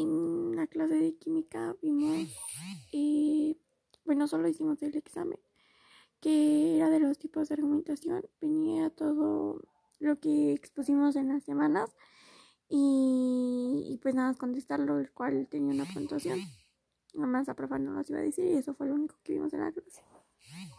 en la clase de química vimos, eh, bueno, solo hicimos el examen, que era de los tipos de argumentación, venía todo lo que expusimos en las semanas y, pues nada más contestarlo, el cual tenía una puntuación. Nada más a profe no nos iba a decir y eso fue lo único que vimos en la clase.